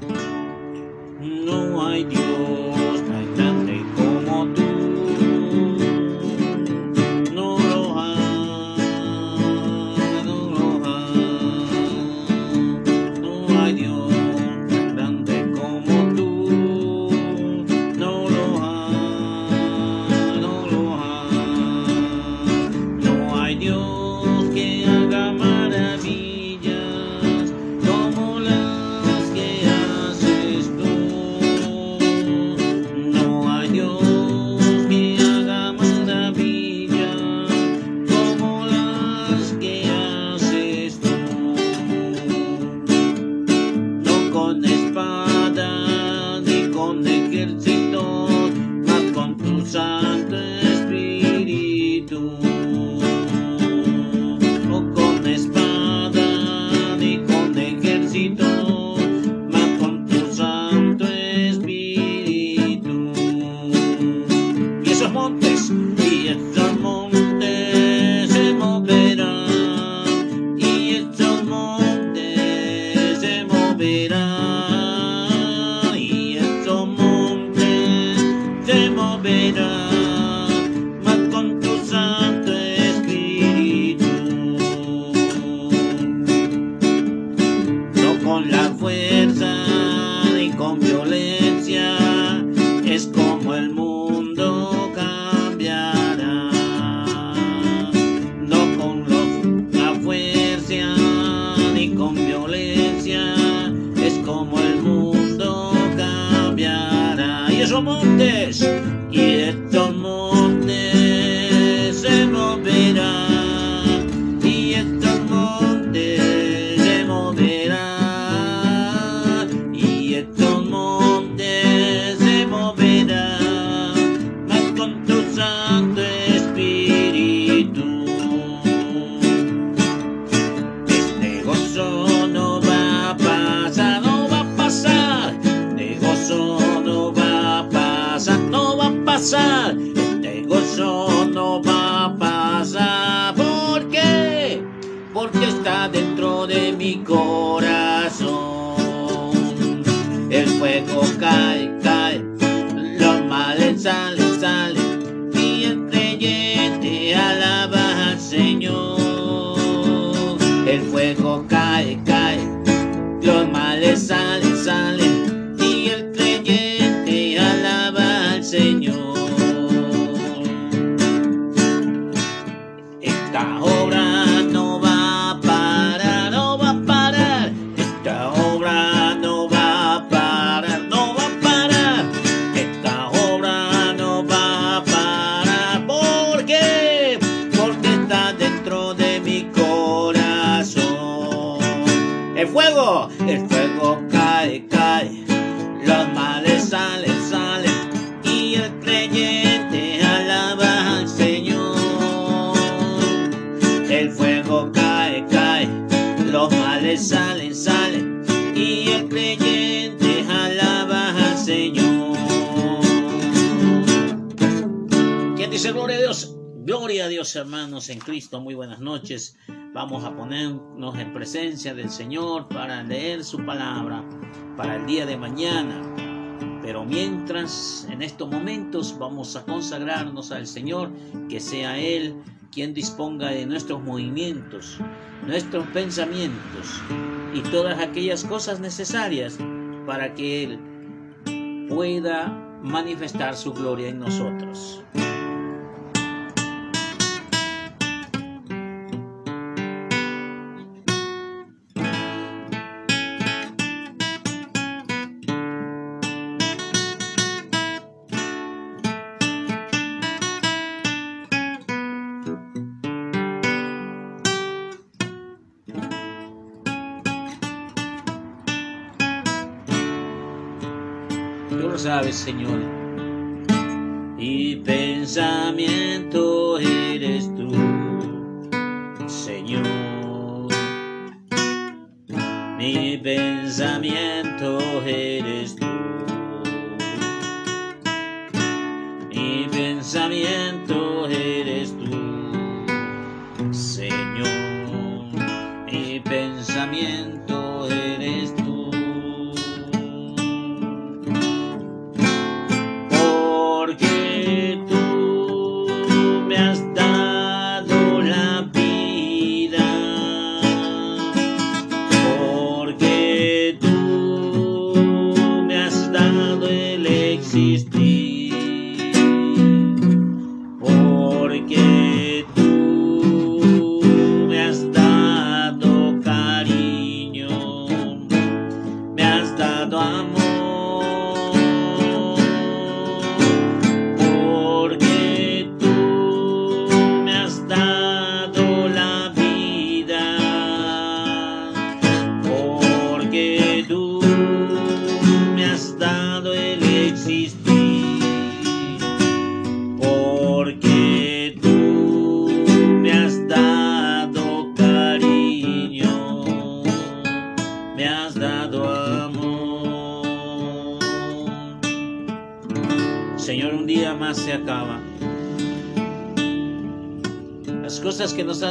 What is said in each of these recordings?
no idea Tomo Vamos a ponernos en presencia del Señor para leer su palabra para el día de mañana. Pero mientras, en estos momentos, vamos a consagrarnos al Señor, que sea Él quien disponga de nuestros movimientos, nuestros pensamientos y todas aquellas cosas necesarias para que Él pueda manifestar su gloria en nosotros. Señor. Y pensamiento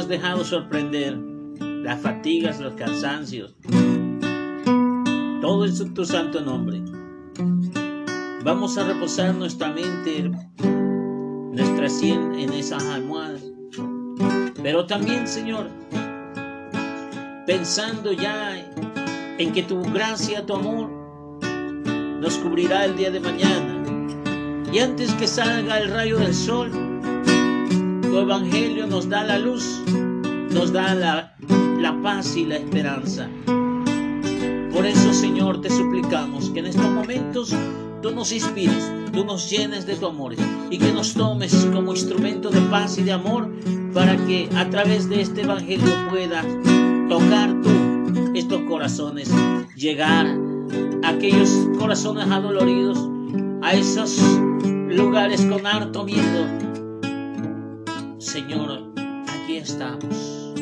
dejado sorprender, las fatigas, los cansancios, todo es tu santo nombre. Vamos a reposar nuestra mente, nuestra sien en esas almohadas. Pero también, Señor, pensando ya en que tu gracia, tu amor, nos cubrirá el día de mañana. Y antes que salga el rayo del sol, tu evangelio nos da la luz, nos da la, la paz y la esperanza. Por eso, Señor, te suplicamos que en estos momentos tú nos inspires, tú nos llenes de tu amor y que nos tomes como instrumento de paz y de amor para que a través de este evangelio puedas tocar tú estos corazones, llegar a aquellos corazones adoloridos, a esos lugares con harto miedo. Señor, aquí estamos.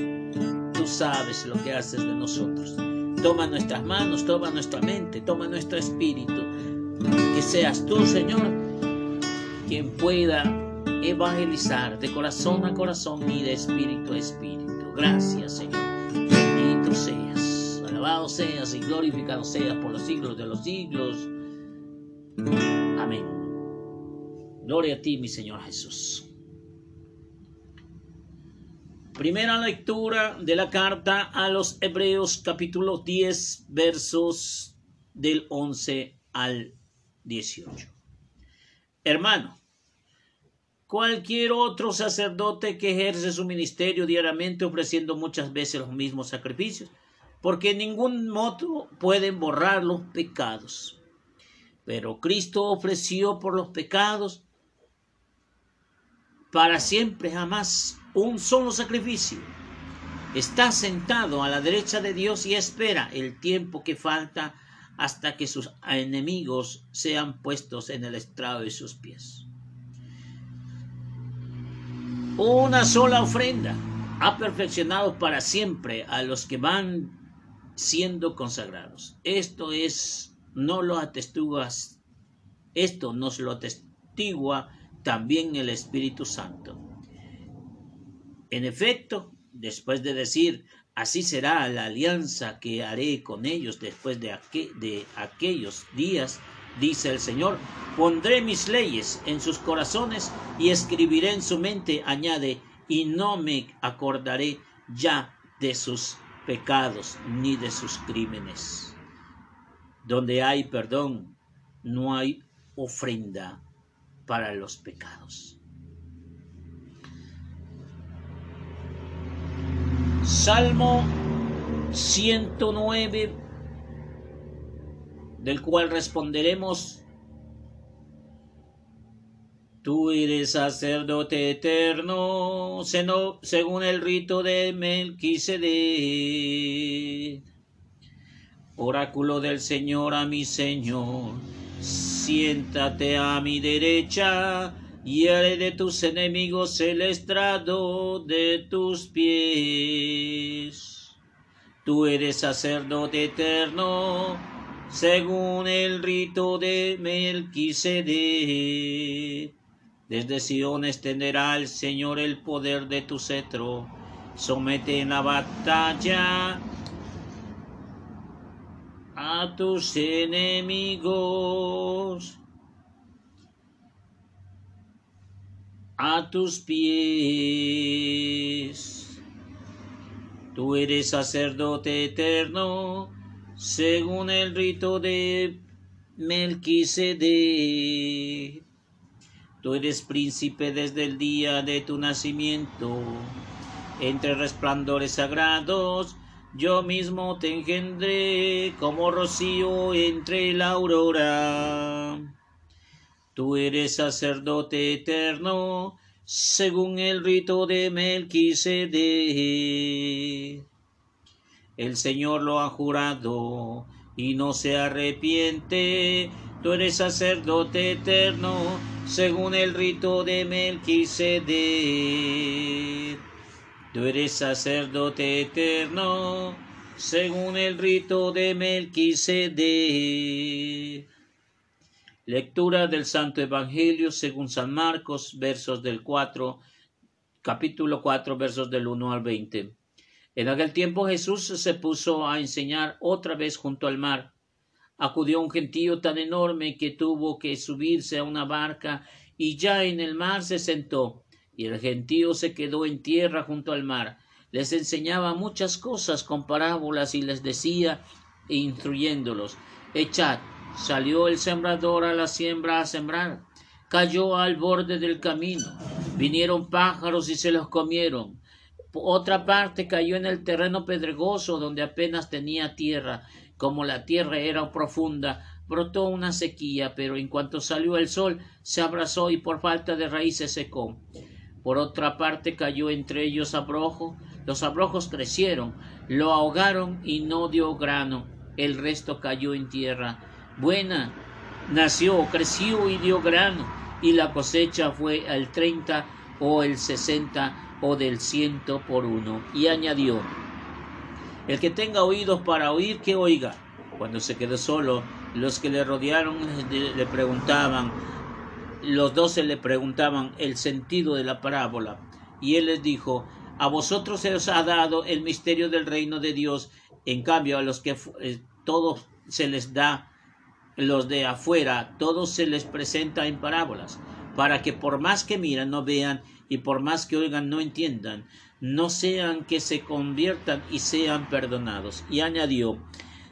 Tú sabes lo que haces de nosotros. Toma nuestras manos, toma nuestra mente, toma nuestro espíritu. Que seas tú, Señor, quien pueda evangelizar de corazón a corazón y de espíritu a espíritu. Gracias, Señor. Bendito seas, alabado seas y glorificado seas por los siglos de los siglos. Amén. Gloria a ti, mi Señor Jesús. Primera lectura de la carta a los Hebreos capítulo 10 versos del 11 al 18. Hermano, cualquier otro sacerdote que ejerce su ministerio diariamente ofreciendo muchas veces los mismos sacrificios, porque en ningún modo pueden borrar los pecados. Pero Cristo ofreció por los pecados para siempre jamás un solo sacrificio. Está sentado a la derecha de Dios y espera el tiempo que falta hasta que sus enemigos sean puestos en el estrado de sus pies. Una sola ofrenda ha perfeccionado para siempre a los que van siendo consagrados. Esto es, no lo atestiguas, esto nos lo atestigua también el Espíritu Santo. En efecto, después de decir, así será la alianza que haré con ellos después de, de aquellos días, dice el Señor, pondré mis leyes en sus corazones y escribiré en su mente, añade, y no me acordaré ya de sus pecados ni de sus crímenes. Donde hay perdón, no hay ofrenda para los pecados. Salmo 109, del cual responderemos, Tú eres sacerdote eterno, según el rito de Melquisedec. Oráculo del Señor a mi Señor siéntate a mi derecha y haré de tus enemigos el estrado de tus pies. Tú eres sacerdote eterno, según el rito de Melquisedec. Desde Sion extenderá el Señor el poder de tu cetro. Somete en la batalla a tus enemigos a tus pies. Tú eres sacerdote eterno, según el rito de Melquisedec. Tú eres príncipe desde el día de tu nacimiento. Entre resplandores sagrados yo mismo te engendré como rocío entre la aurora. Tú eres sacerdote eterno, según el rito de Melquisedec. El Señor lo ha jurado y no se arrepiente. Tú eres sacerdote eterno, según el rito de Melquisedec. Tú eres sacerdote eterno, según el rito de Melquisedec. Lectura del Santo Evangelio según San Marcos, versos del 4, capítulo 4, versos del 1 al 20. En aquel tiempo Jesús se puso a enseñar otra vez junto al mar. Acudió un gentío tan enorme que tuvo que subirse a una barca y ya en el mar se sentó, y el gentío se quedó en tierra junto al mar. Les enseñaba muchas cosas con parábolas y les decía, instruyéndolos, Echad, salió el sembrador a la siembra a sembrar, cayó al borde del camino, vinieron pájaros y se los comieron, otra parte cayó en el terreno pedregoso donde apenas tenía tierra. Como la tierra era profunda, brotó una sequía, pero en cuanto salió el sol, se abrazó y por falta de raíz se secó. Por otra parte cayó entre ellos abrojo, los abrojos crecieron, lo ahogaron y no dio grano, el resto cayó en tierra. Buena, nació, creció y dio grano, y la cosecha fue al treinta o el sesenta o del ciento por uno. Y añadió, el que tenga oídos para oír, que oiga. Cuando se quedó solo, los que le rodearon le preguntaban, los doce le preguntaban el sentido de la parábola. Y él les dijo, a vosotros se os ha dado el misterio del reino de Dios, en cambio a los que eh, todos se les da, los de afuera, todos se les presenta en parábolas, para que por más que miran no vean y por más que oigan no entiendan, no sean que se conviertan y sean perdonados. Y añadió,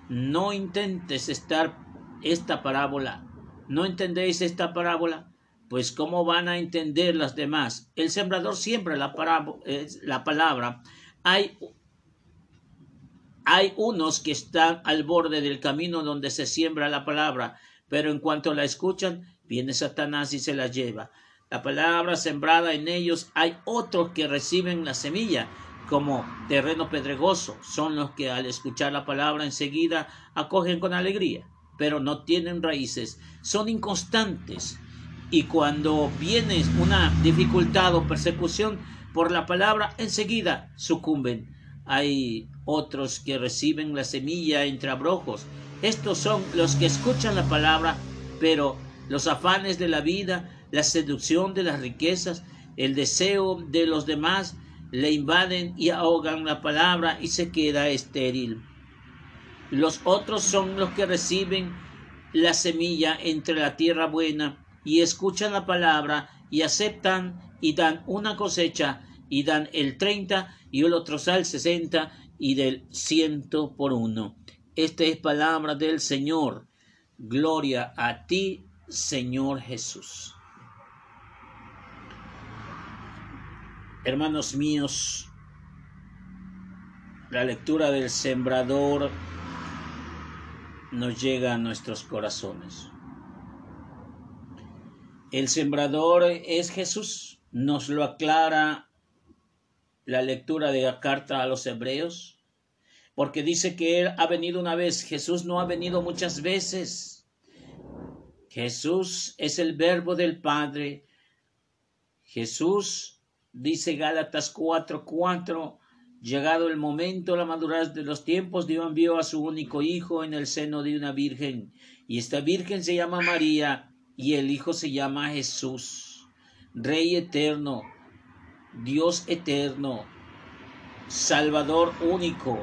no intentes estar esta parábola. ¿No entendéis esta parábola? Pues ¿cómo van a entender las demás? El sembrador siembra la, la palabra. Hay, hay unos que están al borde del camino donde se siembra la palabra, pero en cuanto la escuchan, viene Satanás y se la lleva la palabra sembrada en ellos, hay otros que reciben la semilla como terreno pedregoso. Son los que al escuchar la palabra enseguida acogen con alegría, pero no tienen raíces, son inconstantes. Y cuando viene una dificultad o persecución por la palabra, enseguida sucumben. Hay otros que reciben la semilla entre abrojos. Estos son los que escuchan la palabra, pero los afanes de la vida la seducción de las riquezas, el deseo de los demás, le invaden y ahogan la palabra y se queda estéril. Los otros son los que reciben la semilla entre la tierra buena y escuchan la palabra y aceptan y dan una cosecha y dan el treinta y el otro sal sesenta y del ciento por uno. Esta es palabra del Señor. Gloria a ti, Señor Jesús. Hermanos míos, la lectura del sembrador nos llega a nuestros corazones. El sembrador es Jesús, nos lo aclara la lectura de la carta a los hebreos, porque dice que Él ha venido una vez, Jesús no ha venido muchas veces. Jesús es el verbo del Padre. Jesús Dice Gálatas 4:4, llegado el momento, la madurez de los tiempos, Dios envió a su único hijo en el seno de una virgen, y esta virgen se llama María, y el hijo se llama Jesús, Rey eterno, Dios eterno, Salvador único,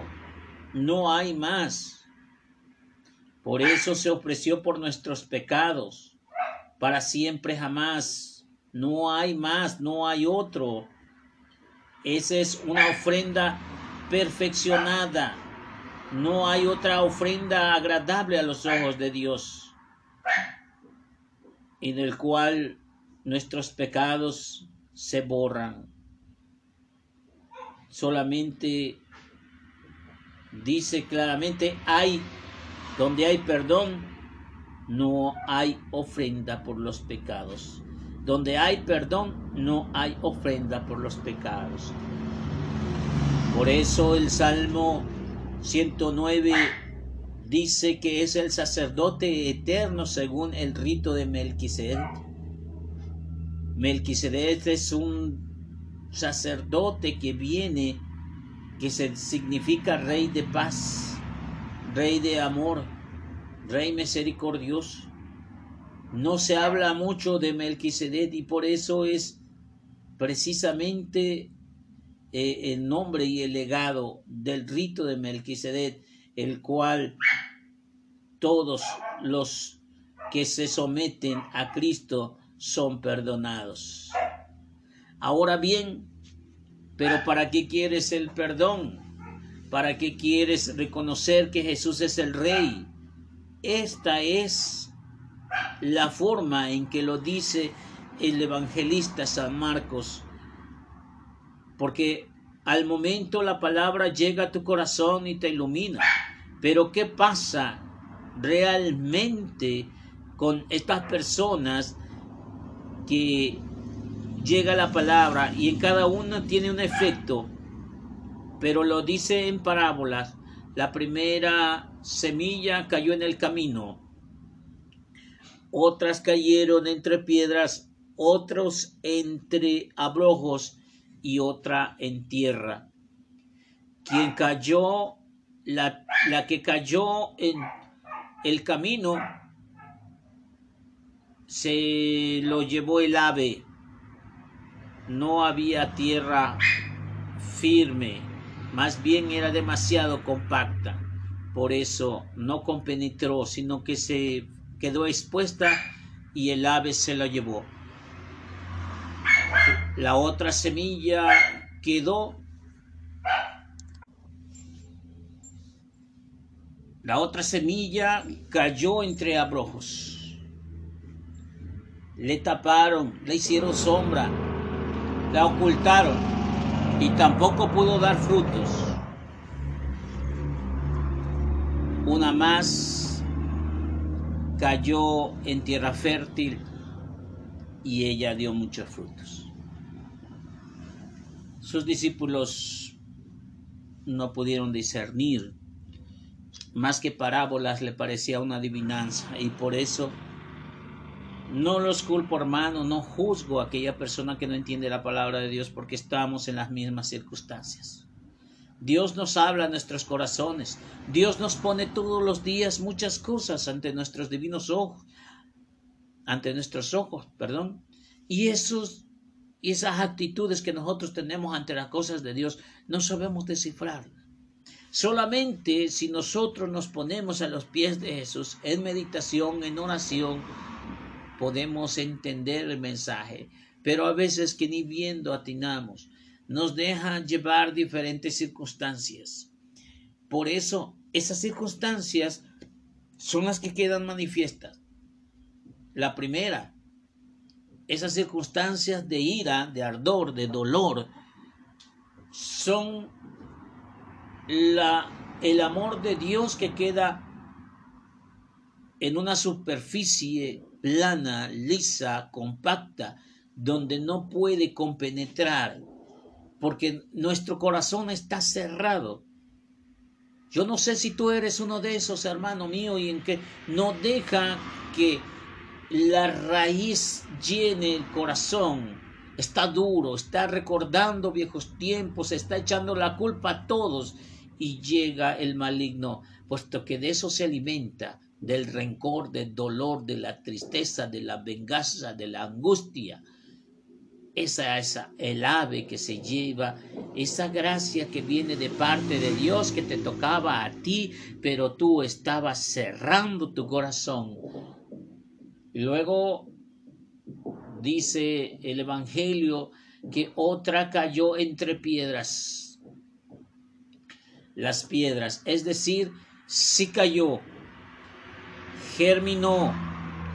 no hay más. Por eso se ofreció por nuestros pecados, para siempre jamás no hay más, no hay otro. Esa es una ofrenda perfeccionada. No hay otra ofrenda agradable a los ojos de Dios, en el cual nuestros pecados se borran. Solamente dice claramente, hay, donde hay perdón, no hay ofrenda por los pecados. Donde hay perdón, no hay ofrenda por los pecados. Por eso el Salmo 109 dice que es el sacerdote eterno según el rito de Melquisedec. Melquisedec es un sacerdote que viene, que significa rey de paz, rey de amor, rey misericordioso. No se habla mucho de Melquisedec y por eso es precisamente eh, el nombre y el legado del rito de Melquisedec, el cual todos los que se someten a Cristo son perdonados. Ahora bien, pero ¿para qué quieres el perdón? ¿Para qué quieres reconocer que Jesús es el Rey? Esta es la forma en que lo dice el evangelista San Marcos. Porque al momento la palabra llega a tu corazón y te ilumina. Pero ¿qué pasa realmente con estas personas que llega la palabra y en cada una tiene un efecto, pero lo dice en parábolas. La primera semilla cayó en el camino, otras cayeron entre piedras, otros entre abrojos y otra en tierra. Quien cayó, la, la que cayó en el camino se lo llevó el ave. No había tierra firme, más bien era demasiado compacta. Por eso no compenetró, sino que se quedó expuesta y el ave se la llevó. La otra semilla quedó La otra semilla cayó entre abrojos. Le taparon, le hicieron sombra, la ocultaron y tampoco pudo dar frutos. Una más cayó en tierra fértil y ella dio muchos frutos. Sus discípulos no pudieron discernir más que parábolas le parecía una adivinanza y por eso no los culpo hermano, no juzgo a aquella persona que no entiende la palabra de Dios porque estamos en las mismas circunstancias. Dios nos habla a nuestros corazones, Dios nos pone todos los días muchas cosas ante nuestros divinos ojos, ante nuestros ojos, perdón, y esos esas actitudes que nosotros tenemos ante las cosas de Dios no sabemos descifrar. Solamente si nosotros nos ponemos a los pies de Jesús en meditación, en oración, podemos entender el mensaje. Pero a veces que ni viendo atinamos, nos dejan llevar diferentes circunstancias. Por eso, esas circunstancias son las que quedan manifiestas. La primera, esas circunstancias de ira, de ardor, de dolor, son la, el amor de Dios que queda en una superficie plana, lisa, compacta, donde no puede compenetrar, porque nuestro corazón está cerrado. Yo no sé si tú eres uno de esos, hermano mío, y en que no deja que la raíz llene el corazón. Está duro, está recordando viejos tiempos, está echando la culpa a todos y llega el maligno, puesto que de eso se alimenta, del rencor, del dolor, de la tristeza, de la venganza, de la angustia. Esa es el ave que se lleva, esa gracia que viene de parte de Dios que te tocaba a ti, pero tú estabas cerrando tu corazón. Y luego dice el Evangelio que otra cayó entre piedras las piedras, es decir, si cayó, germinó,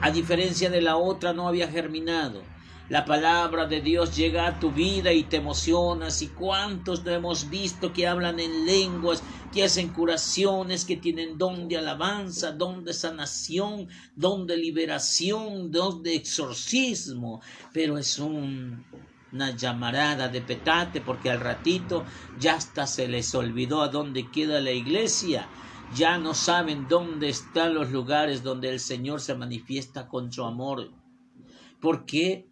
a diferencia de la otra no había germinado. la palabra de Dios llega a tu vida y te emocionas. Y cuántos no hemos visto que hablan en lenguas, que hacen curaciones, que tienen don de alabanza, don de sanación, don de liberación, don de exorcismo. Pero es un, una llamarada de petate porque al ratito ya hasta se les olvidó a dónde queda la iglesia. Ya no saben dónde están los lugares donde el Señor se manifiesta con su amor. ¿Por qué?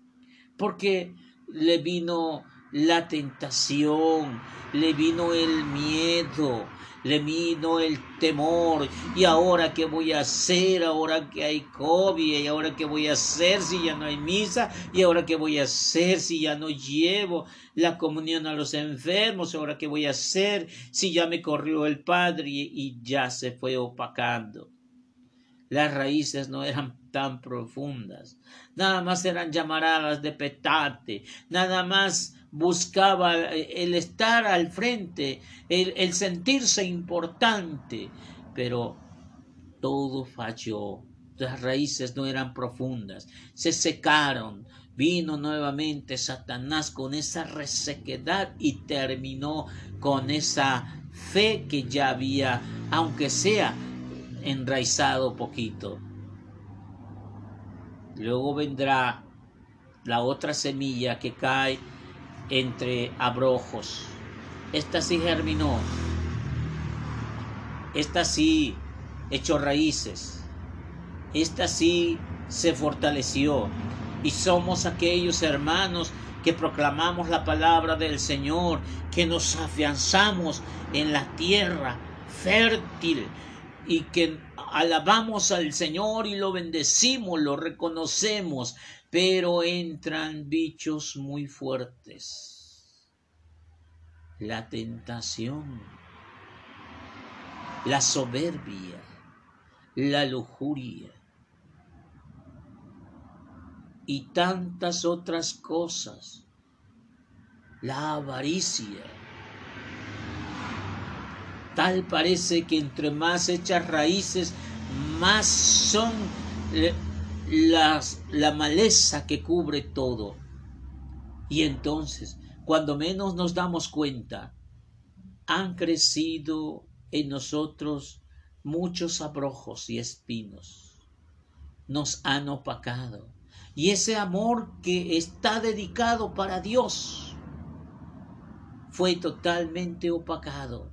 porque le vino la tentación, le vino el miedo, le vino el temor. ¿Y ahora qué voy a hacer? Ahora que hay COVID, ¿y ahora qué voy a hacer si ya no hay misa? ¿Y ahora qué voy a hacer si ya no llevo la comunión a los enfermos? ¿Ahora qué voy a hacer si ya me corrió el Padre y ya se fue opacando? Las raíces no eran tan profundas. Nada más eran llamaradas de petate, nada más buscaba el estar al frente, el, sentirse importante, pero todo falló. Las raíces no eran profundas, se secaron. Vino nuevamente Satanás con esa resequedad y terminó con esa fe que ya había, aunque sea enraizado poquito. Luego vendrá la otra semilla que cae entre abrojos. Esta sí germinó. Esta sí echó raíces. Esta sí se fortaleció. Y somos aquellos hermanos que proclamamos la palabra del Señor, que nos afianzamos en la tierra fértil y que alabamos al Señor y lo bendecimos, lo reconocemos, pero entran bichos muy fuertes. La tentación, la soberbia, la lujuria y tantas otras cosas, la avaricia Tal parece que entre más hechas raíces, más son eh, las, la maleza que cubre todo. Y entonces, cuando menos nos damos cuenta, han crecido en nosotros muchos abrojos y espinos. Nos han opacado. Y ese amor que está dedicado para Dios fue totalmente opacado.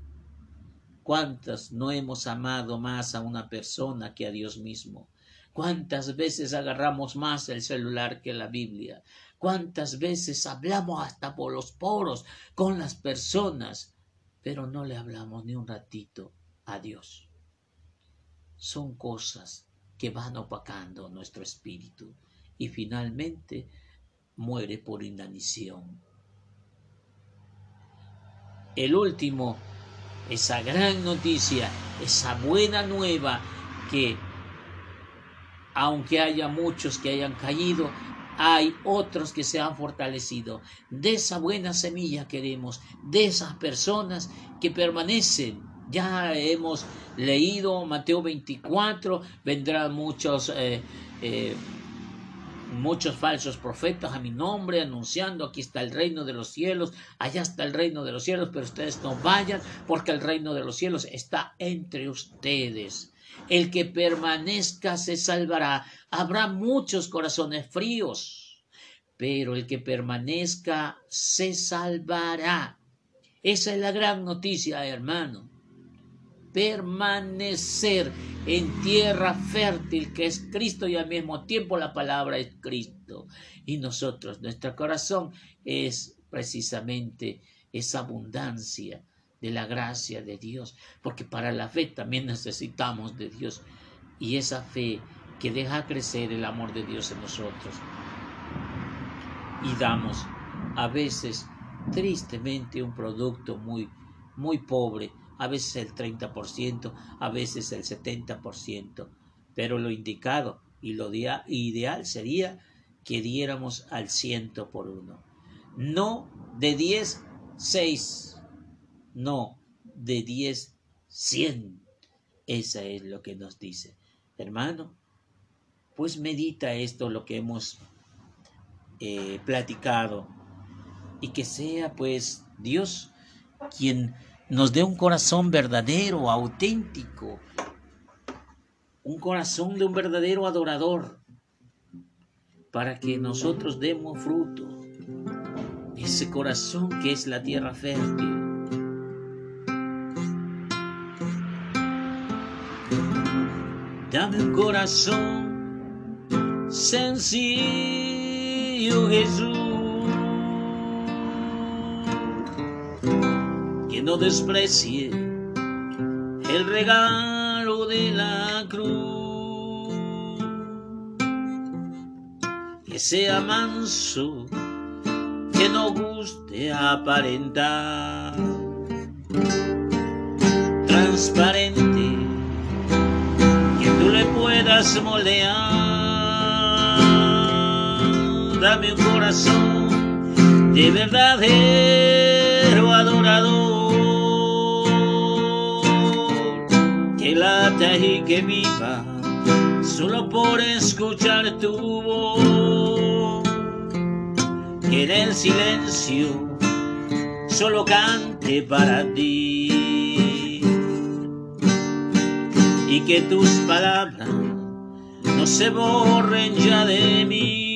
¿Cuántas no hemos amado más a una persona que a Dios mismo? ¿Cuántas veces agarramos más el celular que la Biblia? ¿Cuántas veces hablamos hasta por los poros con las personas, pero no le hablamos ni un ratito a Dios? Son cosas que van opacando nuestro espíritu y finalmente muere por inanición. El último esa gran noticia, esa buena nueva que aunque haya muchos que hayan caído, hay otros que se han fortalecido. De esa buena semilla queremos, de esas personas que permanecen. Ya hemos leído Mateo 24, vendrán muchos eh, eh, muchos falsos profetas a mi nombre anunciando aquí está el reino de los cielos, allá está el reino de los cielos, pero ustedes no vayan porque el reino de los cielos está entre ustedes. El que permanezca se salvará. Habrá muchos corazones fríos, pero el que permanezca se salvará. Esa es la gran noticia, hermano permanecer en tierra fértil que es Cristo y al mismo tiempo la palabra es Cristo. Y nosotros, nuestro corazón es precisamente esa abundancia de la gracia de Dios, porque para la fe también necesitamos de Dios y esa fe que deja crecer el amor de Dios en nosotros. Y damos a veces tristemente un producto muy muy pobre a veces el 30%, a veces el 70%, pero lo indicado y lo ideal sería que diéramos al ciento por uno. No de 10, 6, no de 10, 100. Esa es lo que nos dice. Hermano, pues medita esto lo que hemos eh, platicado. Y que sea pues Dios quien nos dé un corazón verdadero, auténtico, un corazón de un verdadero adorador, para que nosotros demos fruto. Ese corazón que es la tierra fértil. Dame un corazón sencillo, Jesús, que no desprecie el regalo de la cruz, que sea manso, que no guste aparentar, transparente le puedas moldear. Dame un corazón de verdadero adorador y que viva solo por escuchar tu voz. Que en el silencio solo cante para ti y que tus palabras no se borren ya de mí.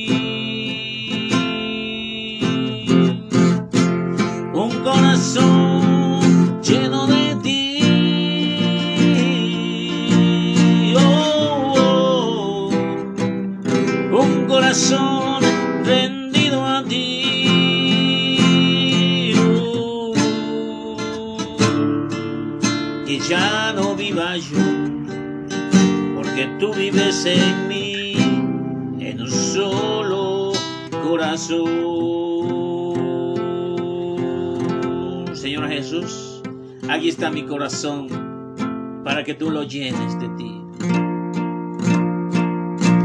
Para que tú lo llenes de ti.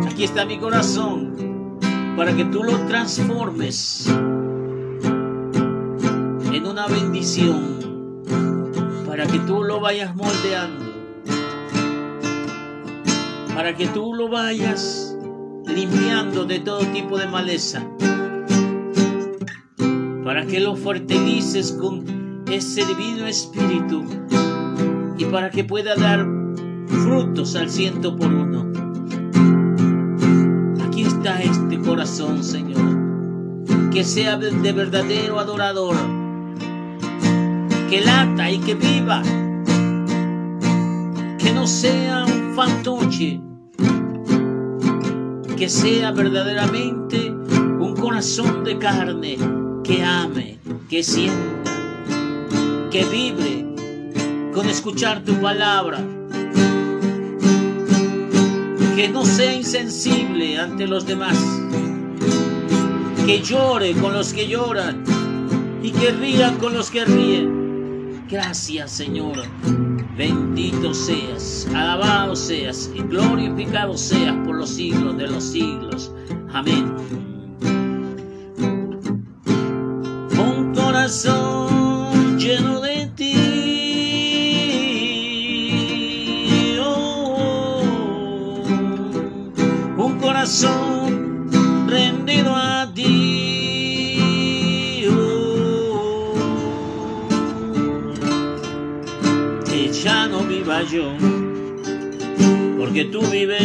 Aquí está mi corazón para que tú lo transformes en una bendición, para que tú lo vayas moldeando para que tú lo vayas limpiando de todo tipo de maleza, para que lo fortaleces con ese divino espíritu y para que pueda dar frutos al ciento por uno. Aquí está este corazón, Señor, que sea de verdadero adorador, que lata y que viva, que no sea un fantoche, que sea verdaderamente un corazón de carne que ame, que sienta, que vibre con escuchar tu palabra, que no sea insensible ante los demás, que llore con los que lloran y que ría con los que ríen. Gracias Señor Bendito seas, alabado seas, y glorificado seas por los siglos de los siglos. Amén. Un corazón tú vives